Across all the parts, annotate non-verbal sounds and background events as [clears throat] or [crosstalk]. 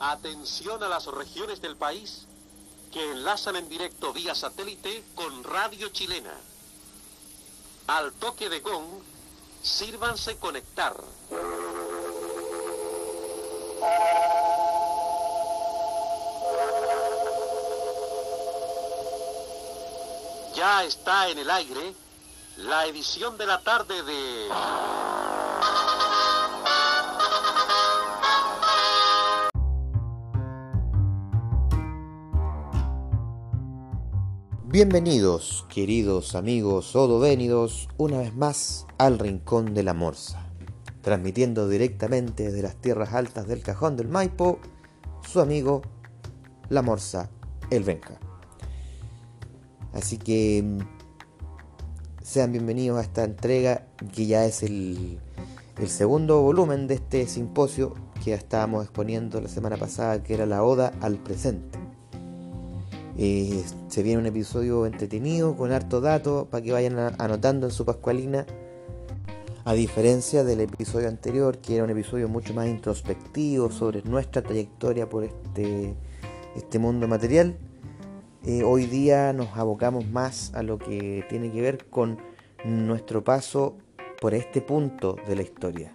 Atención a las regiones del país que enlazan en directo vía satélite con Radio Chilena. Al toque de gong, sírvanse conectar. Ya está en el aire la edición de la tarde de... Bienvenidos, queridos amigos odovenidos, una vez más al Rincón de la Morsa, transmitiendo directamente desde las tierras altas del Cajón del Maipo, su amigo La Morsa, el Benja. Así que mm, sean bienvenidos a esta entrega que ya es el, el segundo volumen de este simposio que estábamos exponiendo la semana pasada, que era la Oda al Presente. Eh, se viene un episodio entretenido con harto dato para que vayan anotando en su pascualina. A diferencia del episodio anterior, que era un episodio mucho más introspectivo sobre nuestra trayectoria por este, este mundo material, eh, hoy día nos abocamos más a lo que tiene que ver con nuestro paso por este punto de la historia,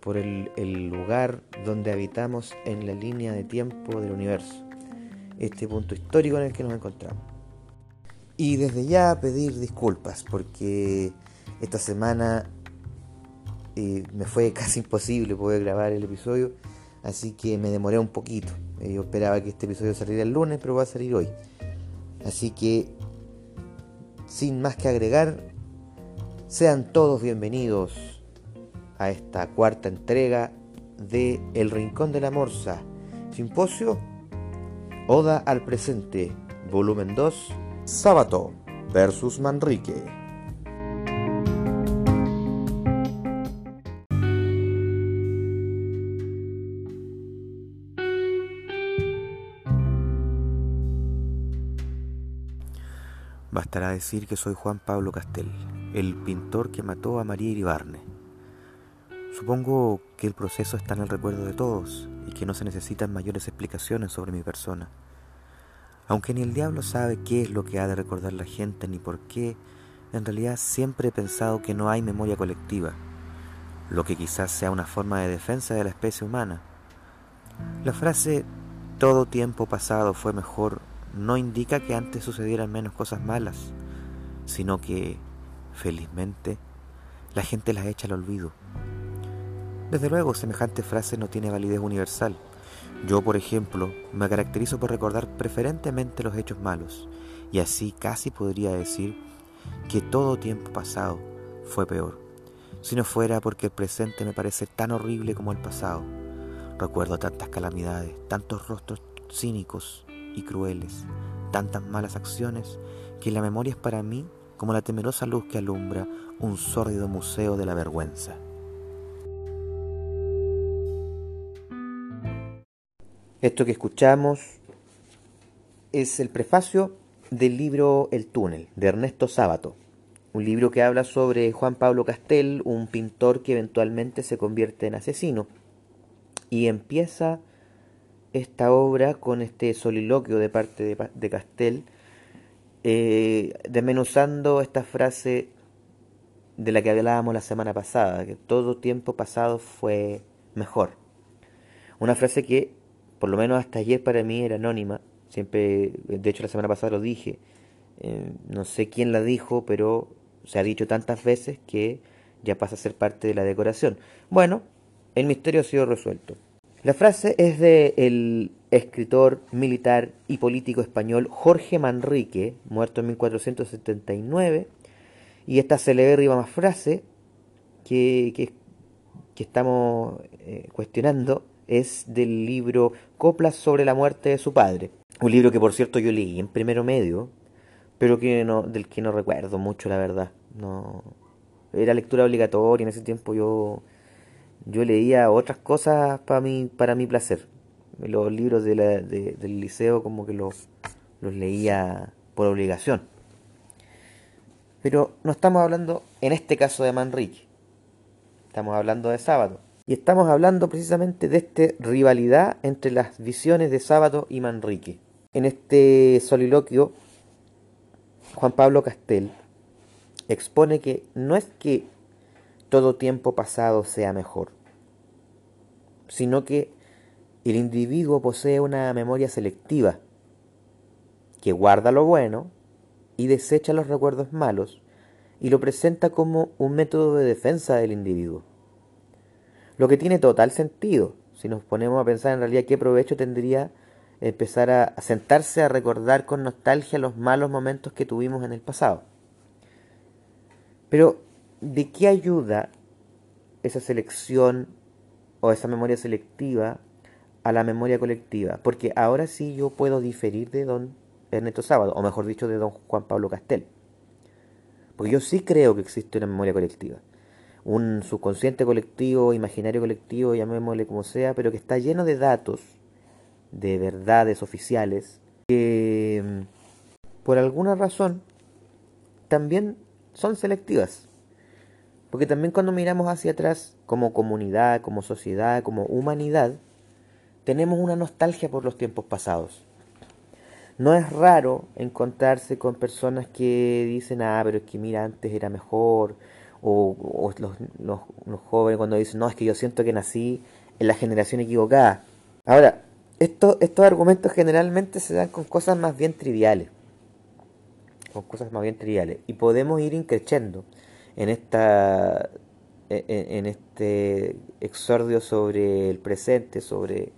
por el lugar donde habitamos en la línea de tiempo del universo, este punto histórico en el que nos encontramos. Y desde ya pedir disculpas porque esta semana eh, me fue [laughs] casi imposible poder grabar el episodio, así que me demoré un poquito. Eh, yo esperaba que este episodio saliera el lunes, pero va a salir hoy. Así que, sin más que agregar, sean todos bienvenidos a esta cuarta entrega de El Rincón de la Morsa, Simposio, Oda al Presente, volumen 2, Sábato versus Manrique. Bastará decir que soy Juan Pablo Castel, el pintor que mató a María Iribarne. Supongo que el proceso está en el recuerdo de todos y que no se necesitan mayores explicaciones sobre mi persona. Aunque ni el diablo sabe qué es lo que ha de recordar la gente ni por qué, en realidad siempre he pensado que no hay memoria colectiva, lo que quizás sea una forma de defensa de la especie humana. La frase todo tiempo pasado fue mejor no indica que antes sucedieran menos cosas malas, sino que, felizmente, la gente las echa al olvido. Desde luego, semejante frase no tiene validez universal. Yo, por ejemplo, me caracterizo por recordar preferentemente los hechos malos, y así casi podría decir que todo tiempo pasado fue peor, si no fuera porque el presente me parece tan horrible como el pasado. Recuerdo tantas calamidades, tantos rostros cínicos y crueles, tantas malas acciones, que la memoria es para mí como la temerosa luz que alumbra un sórdido museo de la vergüenza. Esto que escuchamos es el prefacio del libro El túnel de Ernesto Sábato, un libro que habla sobre Juan Pablo Castel, un pintor que eventualmente se convierte en asesino y empieza esta obra con este soliloquio de parte de, de Castel, eh, desmenuzando esta frase de la que hablábamos la semana pasada, que todo tiempo pasado fue mejor. Una frase que, por lo menos hasta ayer para mí, era anónima. Siempre, de hecho la semana pasada lo dije. Eh, no sé quién la dijo, pero se ha dicho tantas veces que ya pasa a ser parte de la decoración. Bueno, el misterio ha sido resuelto. La frase es de el escritor militar y político español Jorge Manrique, muerto en 1479, y esta celebérrima frase que, que, que estamos eh, cuestionando es del libro Coplas sobre la muerte de su padre, un libro que por cierto yo leí en primero medio, pero del que no recuerdo mucho la verdad, no era lectura obligatoria en ese tiempo yo yo leía otras cosas para mi, para mi placer. Los libros del liceo como que los, los leía por obligación. Pero no estamos hablando en este caso de Manrique. Estamos hablando de sábado. Y estamos hablando precisamente de esta rivalidad entre las visiones de Sábado y Manrique. En este soliloquio, Juan Pablo Castel expone que no es que todo tiempo pasado sea mejor, sino que el individuo posee una memoria selectiva que guarda lo bueno y desecha los recuerdos malos y lo presenta como un método de defensa del individuo. Lo que tiene total sentido si nos ponemos a pensar en realidad qué provecho tendría empezar a sentarse a recordar con nostalgia los malos momentos que tuvimos en el pasado. Pero, ¿de qué ayuda esa selección o esa memoria selectiva a la memoria colectiva? Porque ahora sí yo puedo diferir de don Ernesto Sábado, o mejor dicho, de don Juan Pablo Castel. Porque yo sí creo que existe una memoria colectiva. Un subconsciente colectivo, imaginario colectivo, llamémosle como sea, pero que está lleno de datos, de verdades oficiales, que mm, por alguna razón también son selectivas. Porque también cuando miramos hacia atrás, como comunidad, como sociedad, como humanidad, tenemos una nostalgia por los tiempos pasados. No es raro encontrarse con personas que dicen, ah, pero es que mira, antes era mejor, o, los, los, jóvenes cuando dicen, no, es que yo siento que nací en la generación equivocada. Ahora, esto, estos argumentos generalmente se dan con cosas más bien triviales, con cosas más bien triviales, y podemos ir increciendo en esta en este exordio sobre el presente, sobre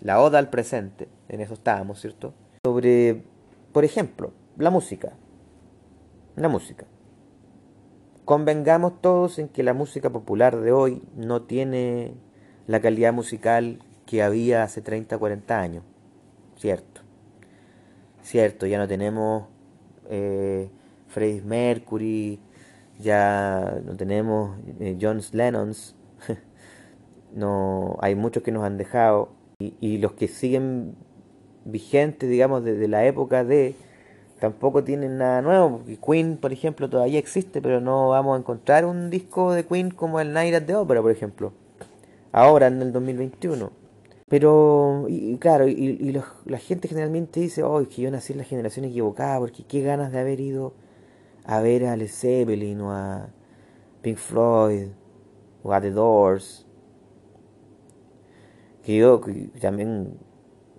la oda al presente, en eso estábamos, ¿cierto? sobre, por ejemplo, la música. La música. Convengamos todos en que la música popular de hoy no tiene la calidad musical que había hace 30, 40 años. Cierto. Cierto, ya no tenemos eh, Freddie Mercury, ya no tenemos eh, John Lennons. [laughs] no, hay muchos que nos han dejado y, y los que siguen vigente, digamos, desde la época de, tampoco tienen nada nuevo, Queen, por ejemplo, todavía existe, pero no vamos a encontrar un disco de Queen como el Night at the Opera, por ejemplo, ahora en el 2021. Pero, y, claro, y, la gente generalmente dice, oh, que yo nací en la generación equivocada, porque qué ganas de haber ido a ver a Led Zeppelin o a Pink Floyd o a The Doors. Que yo también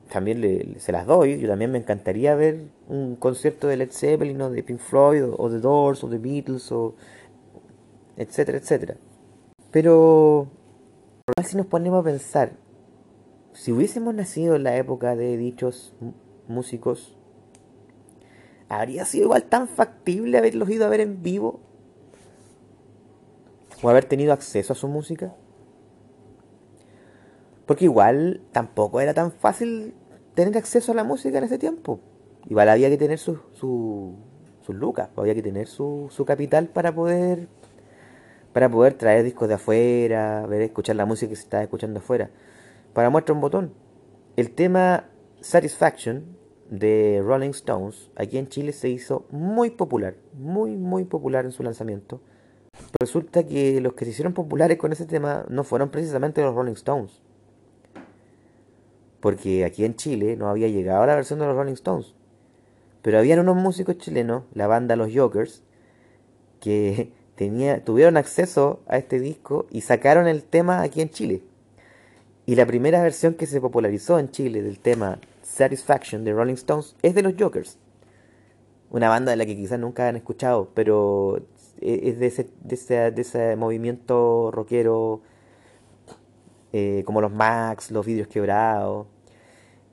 también le, se las doy. Yo también me encantaría ver un concierto de Led Zeppelin o de Pink Floyd o, de The Doors o de Beatles o etcétera, etcétera. Pero si nos ponemos a pensar, si hubiésemos nacido en la época de dichos músicos, ¿habría sido igual tan factible haberlos ido a ver en vivo? ¿O haber tenido acceso a su música? Porque igual tampoco era tan fácil tener acceso a la música en ese tiempo. Igual había que tener sus su, lucas, había que tener su, su capital para poder para poder traer discos de afuera, ver, escuchar la música que se estaba escuchando afuera. Para muestra un botón. El tema Satisfaction de Rolling Stones aquí en Chile se hizo muy popular, muy muy popular en su lanzamiento. Resulta que los que se hicieron populares con ese tema no fueron precisamente los Rolling Stones, porque aquí en Chile no había llegado la versión de los Rolling Stones. Pero habían unos músicos chilenos, la banda Los Jokers, que [laughs] tenía, tuvieron acceso a este disco y sacaron el tema aquí en Chile. Y la primera versión que se popularizó en Chile del tema Satisfaction de Rolling Stones es de los Jokers. Una banda de la que quizás nunca han escuchado, pero es de ese, de ese, de ese movimiento rockero eh, como los Max, los vidrios quebrados.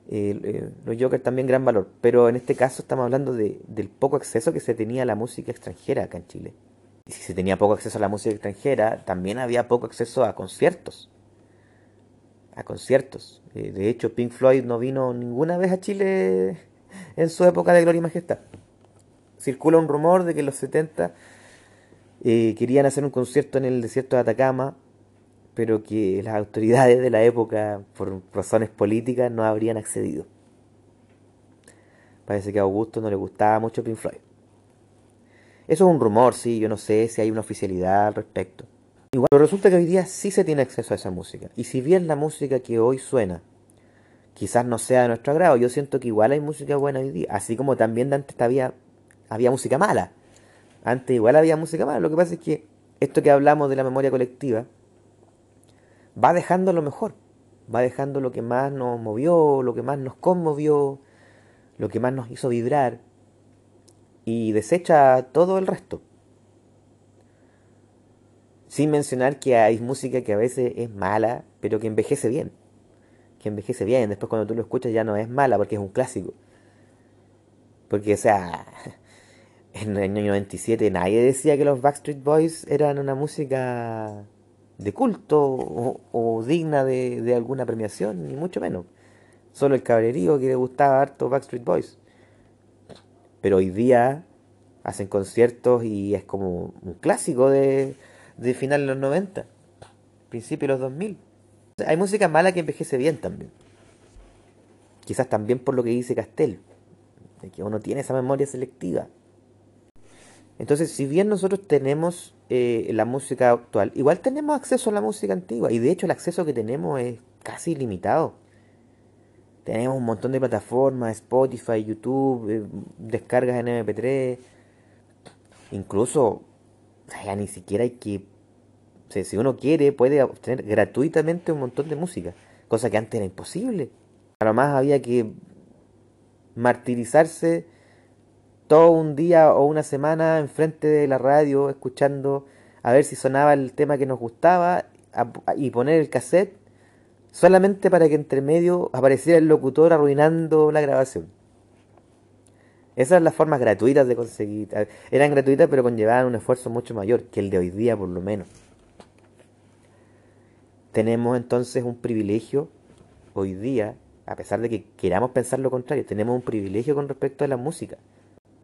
Eh, los Jokers también gran valor, pero en este caso estamos hablando de, del poco acceso que se tenía a la música extranjera acá en Chile. Y si se tenía poco acceso a la música extranjera, también había poco acceso a conciertos. A conciertos. Eh, de hecho, Pink Floyd no vino ninguna vez a Chile [laughs] en su época de gloria y majestad. Circula un rumor de que en los 70 querían hacer un concierto en el desierto de Atacama pero que las autoridades de la época, por razones políticas, no habrían accedido. Parece que a Augusto no le gustaba mucho Pink Floyd. Eso es un rumor, sí, yo no sé si hay una oficialidad al respecto. Pero resulta que hoy día sí se tiene acceso a esa música. Y si bien la música que hoy suena quizás no sea de nuestro agrado, yo siento que igual hay música buena hoy día. Así como también antes había, había música mala. Antes igual había música mala. Lo que pasa es que esto que hablamos de la memoria colectiva va dejando lo mejor. Va dejando lo que más nos movió, lo que más nos conmovió, lo que más nos hizo vibrar. Y desecha todo el resto. Sin mencionar que hay música que a veces es mala, pero que envejece bien. Que envejece bien. Después cuando tú lo escuchas ya no es mala porque es un clásico. Porque, o sea, [laughs] en el año 97 nadie decía que los Backstreet Boys eran una música de culto o, digna de, alguna premiación, ni mucho menos. Solo el cabrerío que le gustaba harto Backstreet Boys. Pero hoy día hacen conciertos y es como un clásico de, de final de los 90, principio de los 2000. Hay música mala que envejece bien también. Quizás también por lo que dice Castel, de que uno tiene esa memoria selectiva. Entonces, si bien nosotros tenemos eh, la música actual, igual tenemos acceso a la música antigua. Y de hecho el acceso que tenemos es casi ilimitado. Tenemos un montón de plataformas, Spotify, YouTube, eh, descargas en MP3. Incluso ya ni siquiera hay que... si uno quiere, puede obtener gratuitamente un montón de música. Cosa que antes era imposible. Además más había que martirizarse todo un día o una semana enfrente de la radio escuchando a ver si sonaba el tema que nos gustaba y poner el cassette solamente para que entre medio apareciera el locutor arruinando la grabación. Esas eran las formas gratuitas de conseguir. Eran gratuitas pero conllevaban un esfuerzo mucho mayor que el de hoy día por lo menos. Tenemos entonces un privilegio hoy día, a pesar de que queramos pensar lo contrario, tenemos un privilegio con respecto a la música.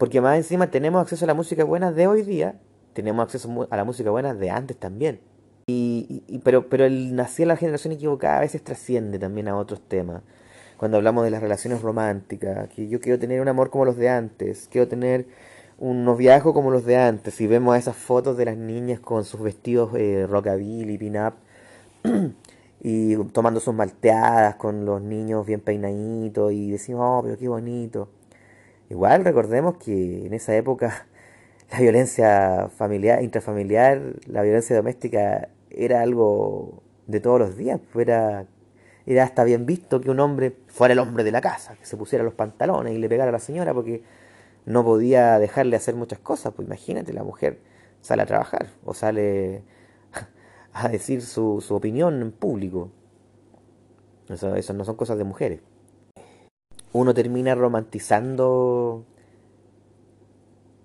Porque más encima tenemos acceso a la música buena de hoy día, tenemos acceso a la música buena de antes también. Y, pero, pero el nacer la generación equivocada a veces trasciende también a otros temas. Cuando hablamos de las relaciones románticas, que yo quiero tener un amor como los de antes, quiero tener un noviazgo como los de antes. Y vemos esas fotos de las niñas con sus vestidos eh, rockabilly, pin-up, [clears throat] y tomando sus malteadas con los niños bien peinaditos, y decimos, oh, pero qué bonito. Igual recordemos que en esa época [laughs] la violencia familiar, intrafamiliar, la violencia doméstica era algo de todos los días, pues era, era hasta bien visto que un hombre fuera el hombre de la casa, que se pusiera los pantalones y le pegara a la señora porque no podía dejarle hacer muchas cosas, pues imagínate, la mujer sale a trabajar o sale [laughs] a decir su, su opinión en público. Eso, eso no son cosas de mujeres uno termina romantizando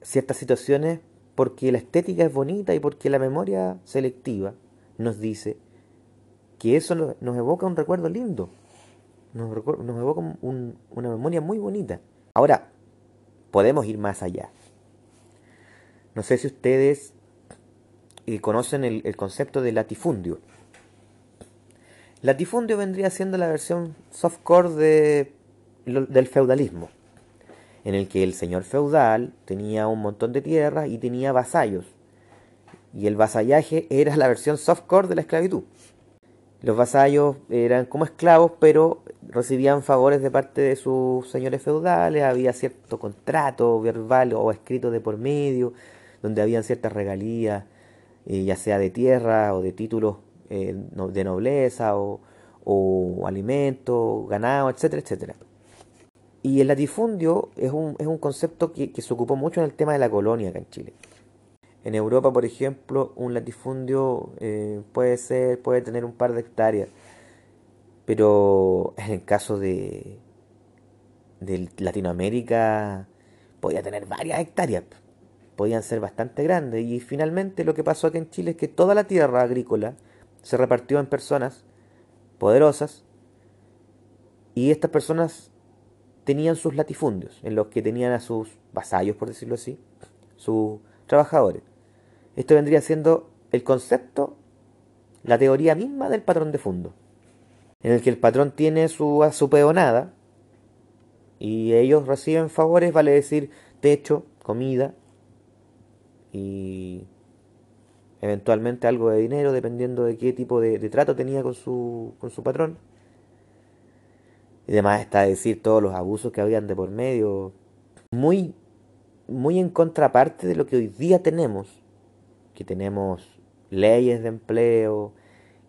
ciertas situaciones porque la estética es bonita y porque la memoria selectiva nos dice que eso nos evoca un recuerdo lindo, nos, evoca una memoria muy bonita. Ahora, podemos ir más allá. No sé si ustedes eh, conocen el, el concepto de latifundio. Latifundio vendría siendo la versión softcore de del feudalismo, en el que el señor feudal tenía un montón de tierras y tenía vasallos. Y el vasallaje era la versión softcore de la esclavitud. Los vasallos eran como esclavos, pero recibían favores de parte de sus señores feudales, había cierto contrato verbal o escrito de por medio, donde habían ciertas regalías, eh, ya sea de tierra o de títulos eh, de nobleza o, o alimentos, ganado, etcétera, etcétera. Y el latifundio es un, es un concepto que, se ocupó mucho en el tema de la colonia acá en Chile. En Europa, por ejemplo, un latifundio eh, puede ser, puede tener un par de hectáreas, pero en el caso de, de Latinoamérica podía tener varias hectáreas, podían ser bastante grandes. Y finalmente lo que pasó aquí en Chile es que toda la tierra agrícola se repartió en personas poderosas y estas personas tenían sus latifundios, en los que tenían a sus vasallos, por decirlo así, sus trabajadores. Esto vendría siendo el concepto, la teoría misma del patrón de fondo, en el que el patrón tiene su, su peonada y ellos reciben favores, vale decir, techo, comida y, eventualmente algo de dinero dependiendo de qué tipo de, trato tenía con su, con su patrón. Y además está decir todos los abusos que habían de por medio, muy, muy en contraparte de lo que hoy día tenemos, que tenemos leyes de empleo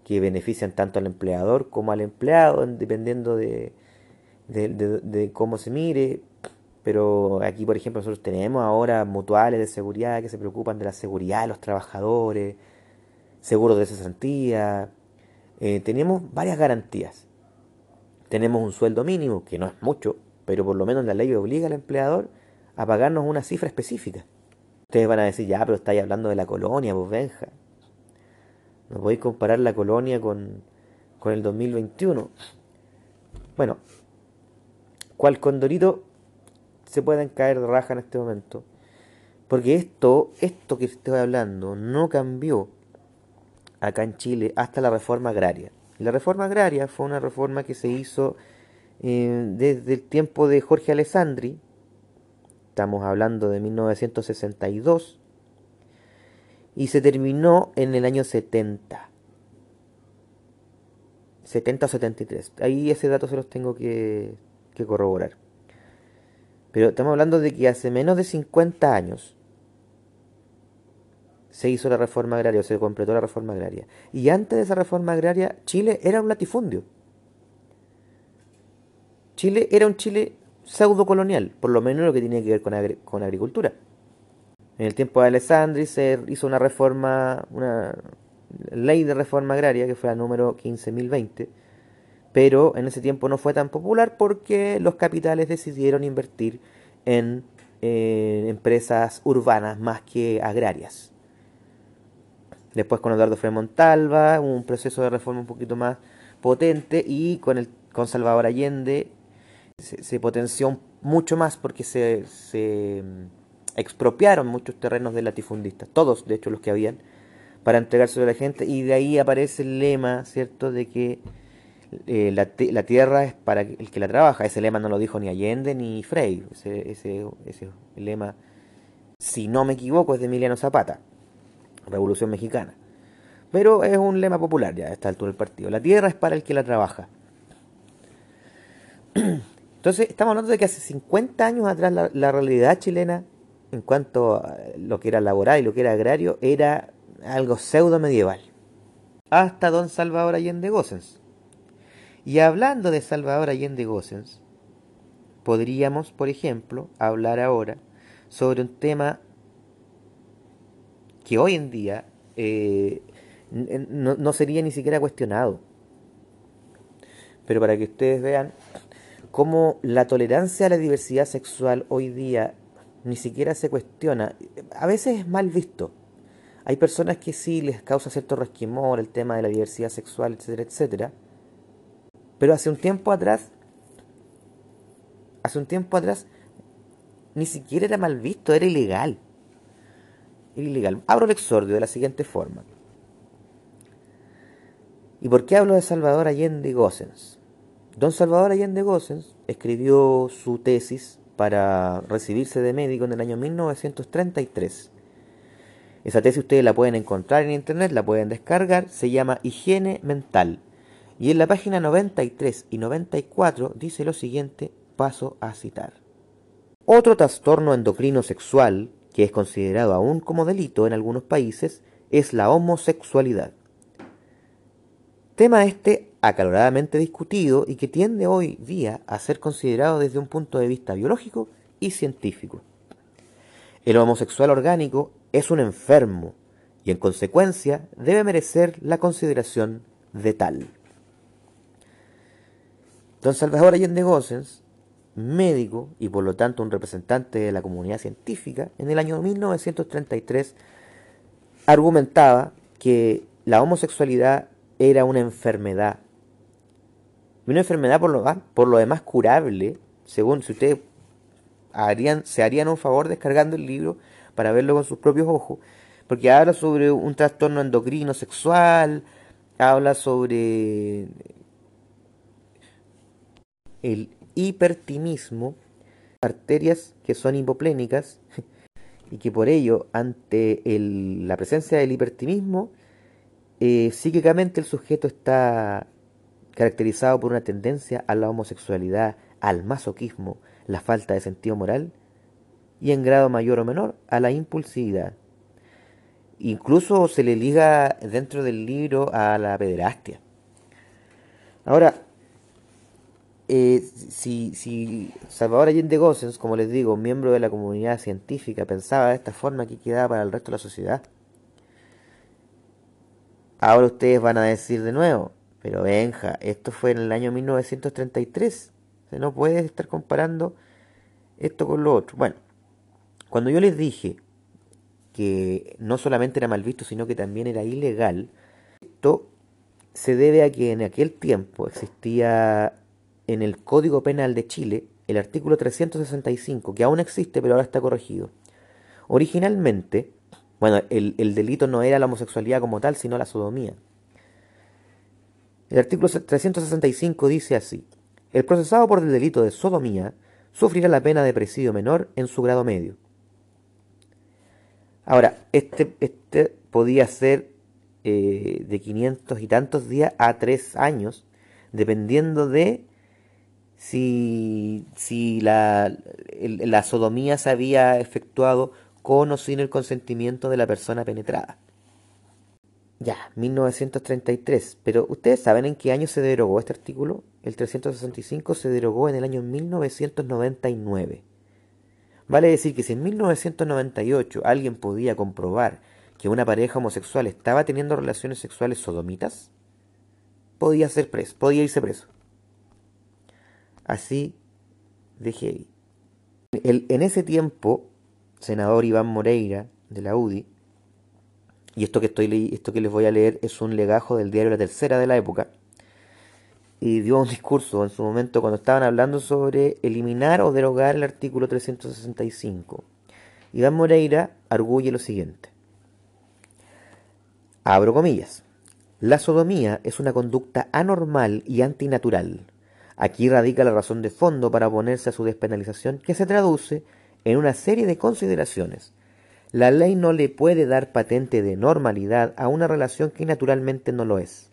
que benefician tanto al empleador como al empleado, dependiendo de, de cómo se mire. Pero aquí, por ejemplo, nosotros tenemos ahora mutuales de seguridad que se preocupan de la seguridad de los trabajadores, seguros de cesantía. Eh, tenemos varias garantías. Tenemos un sueldo mínimo, que no es mucho, pero por lo menos la ley obliga al empleador a pagarnos una cifra específica. Ustedes van a decir, ya, pero estáis hablando de la colonia, vos Benja. No podéis comparar la colonia con, con el 2021. Bueno, cual condorito se pueden caer de raja en este momento. Porque esto, esto que estoy hablando, no cambió acá en Chile hasta la reforma agraria. La reforma agraria fue una reforma que se hizo eh, desde el tiempo de Jorge Alessandri, estamos hablando de 1962, y se terminó en el año 70. 70 o 73. Ahí ese dato se los tengo que corroborar. Pero estamos hablando de que hace menos de 50 años se hizo la reforma agraria, se completó la reforma agraria. Y antes de esa reforma agraria, Chile era un latifundio. Chile era un Chile pseudo colonial, por lo menos lo que tiene que ver con, con agricultura. En el tiempo de Alessandri se hizo una reforma, una ley de reforma agraria, que fue la número 15.020, pero en ese tiempo no fue tan popular porque los capitales decidieron invertir en eh, empresas urbanas más que agrarias. Después con Eduardo Frei Montalva, un proceso de reforma un poquito más potente y con, el, con Salvador Allende se, potenció mucho más porque se, se mm, expropiaron muchos terrenos de latifundistas, todos de hecho los que habían, para entregárselo a la gente y de ahí aparece el lema, ¿cierto?, de que eh, la, la, tierra es para el que la trabaja. Ese lema no lo dijo ni Allende ni Frey. Ese, ese, ese lema, si no me equivoco, es de Emiliano Zapata, Revolución Mexicana. Pero es un lema popular ya a esta altura del partido. La tierra es para el que la trabaja. [clears throat] Entonces, estamos hablando de que hace 50 años atrás la, realidad chilena, en cuanto a lo que era laboral y lo que era agrario, era algo pseudo medieval. Hasta don Salvador Allende Gossens y hablando de Salvador Allende Gossens, podríamos, por ejemplo, hablar ahora sobre un tema que hoy en día eh, no, sería ni siquiera cuestionado. Pero para que ustedes vean cómo la tolerancia a la diversidad sexual hoy día ni siquiera se cuestiona, a veces es mal visto. Hay personas que sí les causa cierto resquemor el tema de la diversidad sexual, etcétera, etcétera pero hace un tiempo atrás, hace un tiempo atrás, ni siquiera era mal visto, era ilegal. Ilegal. Abro el exordio de la siguiente forma. ¿Y por qué hablo de Salvador Allende Gossens? Don Salvador Allende Gossens escribió su tesis para recibirse de médico en el año 1933. Esa tesis ustedes la pueden encontrar en internet, la pueden descargar, se llama Higiene Mental, y en la página 93 y 94 dice lo siguiente, paso a citar. Otro trastorno endocrino sexual, que es considerado aún como delito en algunos países, es la homosexualidad. Tema este acaloradamente discutido y que tiende hoy día a ser considerado desde un punto de vista biológico y científico. El homosexual orgánico es un enfermo y en consecuencia debe merecer la consideración de tal. Don Salvador Allende Gossens, médico y por lo tanto un representante de la comunidad científica, en el año 1933 argumentaba que la homosexualidad era una enfermedad. Una enfermedad por lo, por lo demás curable, según si ustedes harían, se harían un favor descargando el libro para verlo con sus propios ojos, porque habla sobre un trastorno endocrino sexual, habla sobre el hipertimismo, arterias que son hipoplénicas y que por ello, ante la presencia del hipertimismo, eh, psíquicamente el sujeto está caracterizado por una tendencia a la homosexualidad, al masoquismo, la falta de sentido moral y en grado mayor o menor a la impulsividad. Incluso se le liga dentro del libro a la pederastia. Ahora, eh, si, si, Salvador Allende Gossens, como les digo, miembro de la comunidad científica, pensaba de esta forma que quedaba para el resto de la sociedad, ahora ustedes van a decir de nuevo, pero Benja, esto fue en el año 1933, se no puede estar comparando esto con lo otro. Bueno, cuando yo les dije que no solamente era mal visto, sino que también era ilegal, esto se debe a que en aquel tiempo existía en el Código Penal de Chile el artículo 365, que aún existe pero ahora está corregido. Originalmente, bueno, el, el delito no era la homosexualidad como tal, sino la sodomía. El artículo 365 dice así, el procesado por el delito de sodomía sufrirá la pena de presidio menor en su grado medio. Ahora, este, este podía ser eh, de 500 y tantos días a 3 años, dependiendo de si, si la, la sodomía se había efectuado con o sin el consentimiento de la persona penetrada. Ya, 1933. Pero ¿ustedes saben en qué año se derogó este artículo? El 365 se derogó en el año 1999. Vale decir que si en 1998 alguien podía comprobar que una pareja homosexual estaba teniendo relaciones sexuales sodomitas, podía ser preso, podía irse preso. Así de heavy. en ese tiempo, senador Iván Moreira de la UDI, y esto que, estoy, esto que les voy a leer es un legajo del diario La Tercera de la época, y dio un discurso en su momento cuando estaban hablando sobre eliminar o derogar el artículo 365. Iván Moreira arguye lo siguiente. Abro comillas. La sodomía es una conducta anormal y antinatural. Aquí radica la razón de fondo para oponerse a su despenalización que se traduce en una serie de consideraciones. La ley no le puede dar patente de normalidad a una relación que naturalmente no lo es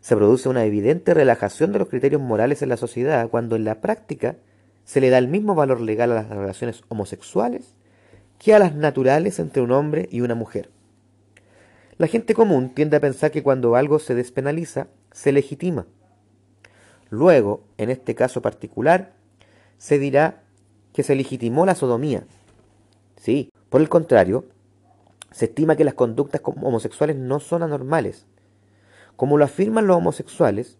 se produce una evidente relajación de los criterios morales en la sociedad cuando en la práctica se le da el mismo valor legal a las relaciones homosexuales que a las naturales entre un hombre y una mujer. La gente común tiende a pensar que cuando algo se despenaliza, se legitima. Luego, en este caso particular, se dirá que se legitimó la sodomía. Sí, por el contrario, se estima que las conductas homosexuales no son anormales, como lo afirman los homosexuales,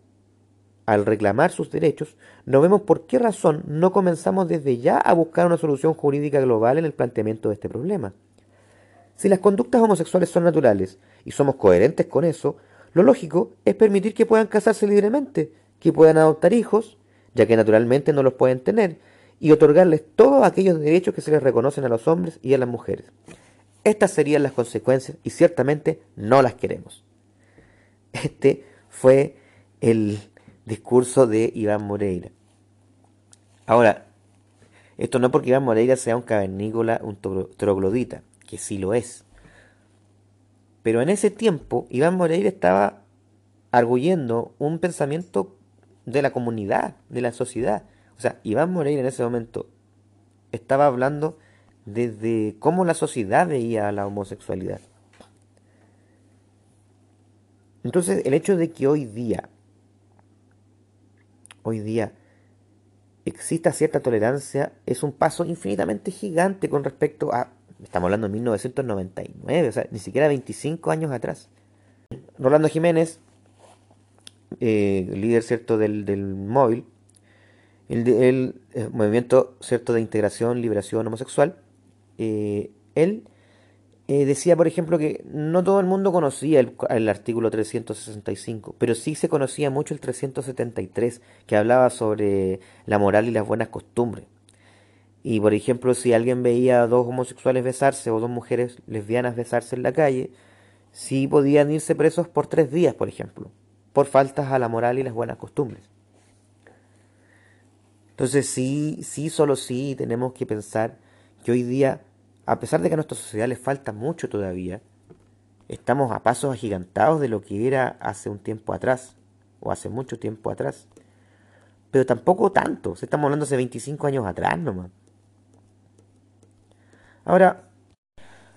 al reclamar sus derechos, no vemos por qué razón no comenzamos desde ya a buscar una solución jurídica global en el planteamiento de este problema. Si las conductas homosexuales son naturales y somos coherentes con eso, lo lógico es permitir que puedan casarse libremente, que puedan adoptar hijos, ya que naturalmente no los pueden tener, y otorgarles todos aquellos derechos que se les reconocen a los hombres y a las mujeres. Estas serían las consecuencias y ciertamente no las queremos. Este fue el discurso de Iván Moreira. Ahora, esto no porque Iván Moreira sea un cavernícola, un troglodita, que sí lo es. Pero en ese tiempo, Iván Moreira estaba arguyendo un pensamiento de la comunidad, de la sociedad. O sea, Iván Moreira en ese momento estaba hablando desde cómo la sociedad veía la homosexualidad. Entonces, el hecho de que hoy día, hoy día, exista cierta tolerancia es un paso infinitamente gigante con respecto a, estamos hablando de 1999, o sea, ni siquiera 25 años atrás. Rolando Jiménez, eh, líder cierto del, del móvil, el, el, eh, movimiento cierto de integración, liberación homosexual, eh, él decía, por ejemplo, que no todo el mundo conocía el, artículo 365, pero sí se conocía mucho el 373, que hablaba sobre la moral y las buenas costumbres. Y, por ejemplo, si alguien veía a dos homosexuales besarse o dos mujeres lesbianas besarse en la calle, sí podían irse presos por tres días, por ejemplo, por faltas a la moral y las buenas costumbres. Entonces sí, sí, solo sí tenemos que pensar que hoy día a pesar de que a nuestra sociedad le falta mucho todavía, estamos a pasos agigantados de lo que era hace un tiempo atrás, o hace mucho tiempo atrás. Pero tampoco tanto, estamos hablando hace 25 años atrás nomás. Ahora,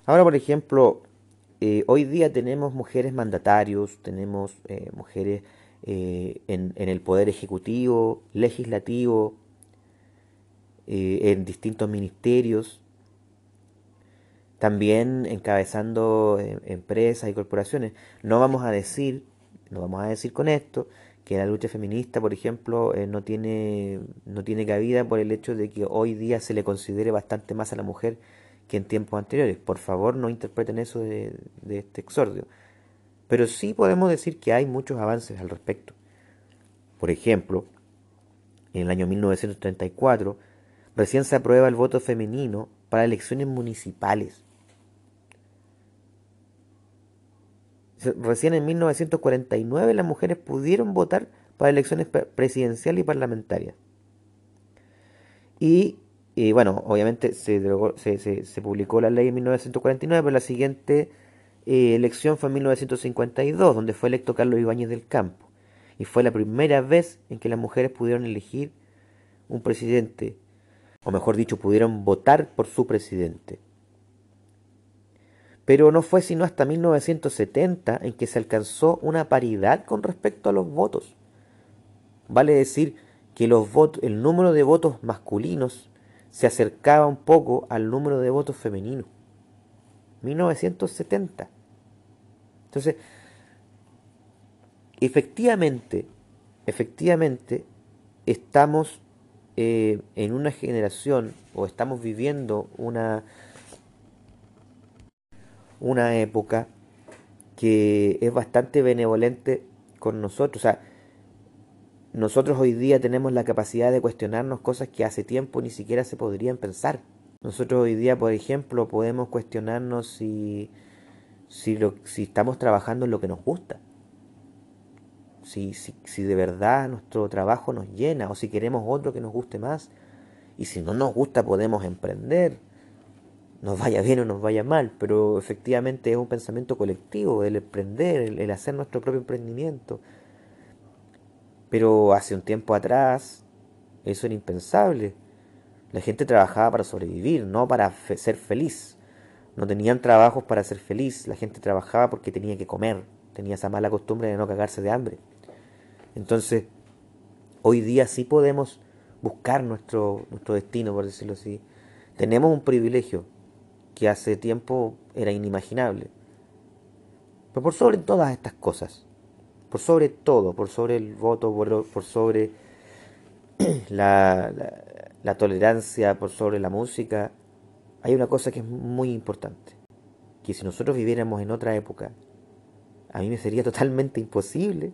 ahora por ejemplo, eh, hoy día tenemos mujeres mandatarios, tenemos eh, mujeres eh, en, en, el poder ejecutivo, legislativo, en distintos ministerios, también encabezando empresas y corporaciones. No vamos a decir, no vamos a decir con esto que la lucha feminista, por ejemplo, no tiene no tiene cabida por el hecho de que hoy día se le considere bastante más a la mujer en tiempos anteriores. Por favor, no interpreten eso de, este exordio. Pero sí podemos decir que hay muchos avances al respecto. Por ejemplo, en el año 1934 recién se aprueba el voto femenino para elecciones municipales. Recién en 1949 las mujeres pudieron votar para elecciones presidenciales y parlamentarias. Y y bueno, obviamente se, se, publicó la ley en 1949, pero la siguiente eh, elección fue en 1952, donde fue electo Carlos Ibáñez del Campo. Y fue la primera vez en que las mujeres pudieron elegir un presidente, o mejor dicho, pudieron votar por su presidente. Pero no fue sino hasta 1970 en que se alcanzó una paridad con respecto a los votos. Vale decir que los votos, el número de votos masculinos se acercaba un poco al número de votos femeninos. 1970. Entonces, efectivamente, efectivamente, estamos eh, en una generación o estamos viviendo una, una época que es bastante benevolente con nosotros. O sea, nosotros hoy día tenemos la capacidad de cuestionarnos cosas que hace tiempo ni siquiera se podrían pensar. Nosotros hoy día, por ejemplo, podemos cuestionarnos si, si, lo, si estamos trabajando en lo que nos gusta. Si, si, si de verdad nuestro trabajo nos llena o si queremos otro que nos guste más. Y si no nos gusta podemos emprender. Nos vaya bien o nos vaya mal, pero efectivamente es un pensamiento colectivo, el emprender, el hacer nuestro propio emprendimiento pero hace un tiempo atrás eso era impensable. La gente trabajaba para sobrevivir, no para ser feliz. No tenían trabajos para ser feliz. La gente trabajaba porque tenía que comer. Tenía esa mala costumbre de no cagarse de hambre. Entonces, hoy día sí podemos buscar nuestro, nuestro destino, por decirlo así. Tenemos un privilegio que hace tiempo era inimaginable. Pero por sobre todas estas cosas, por sobre todo, por sobre el voto, por, sobre [clears throat] la, tolerancia, por sobre la música, hay una cosa que es muy importante, que si nosotros viviéramos en otra época, a mí me sería [laughs] totalmente imposible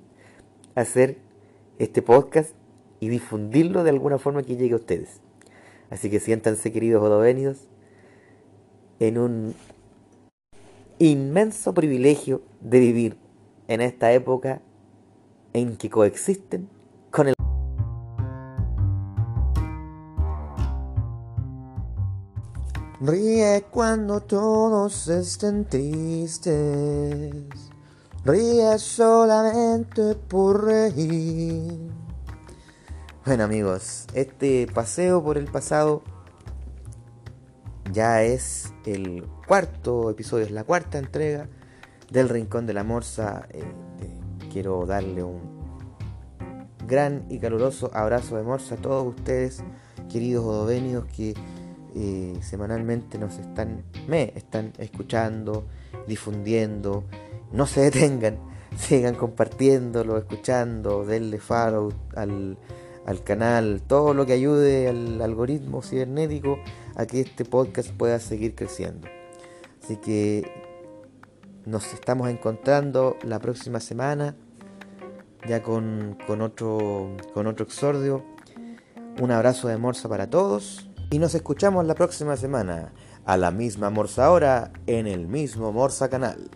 hacer este podcast y difundirlo de alguna forma que llegue a ustedes. Así que siéntanse, queridos odovenidos, en un inmenso privilegio de vivir en esta época en que coexisten con el... Ríe cuando todos estén tristes. Ríe solamente por reír. Bueno amigos, este paseo por el pasado ya es el cuarto episodio, es la cuarta entrega del Rincón de la Morsa. Eh, quiero darle un gran y caluroso abrazo de morsa a todos ustedes, queridos odovenios que eh, semanalmente nos están, me están escuchando, difundiendo. No se detengan, [laughs] sigan compartiéndolo, escuchando, denle follow al, al canal, todo lo que ayude al algoritmo cibernético a que este podcast pueda seguir creciendo. Así que nos estamos encontrando la próxima semana, ya con, otro, con otro exordio. Un abrazo de Morsa para todos y nos escuchamos la próxima semana a la misma Morsa hora en el mismo Morsa canal.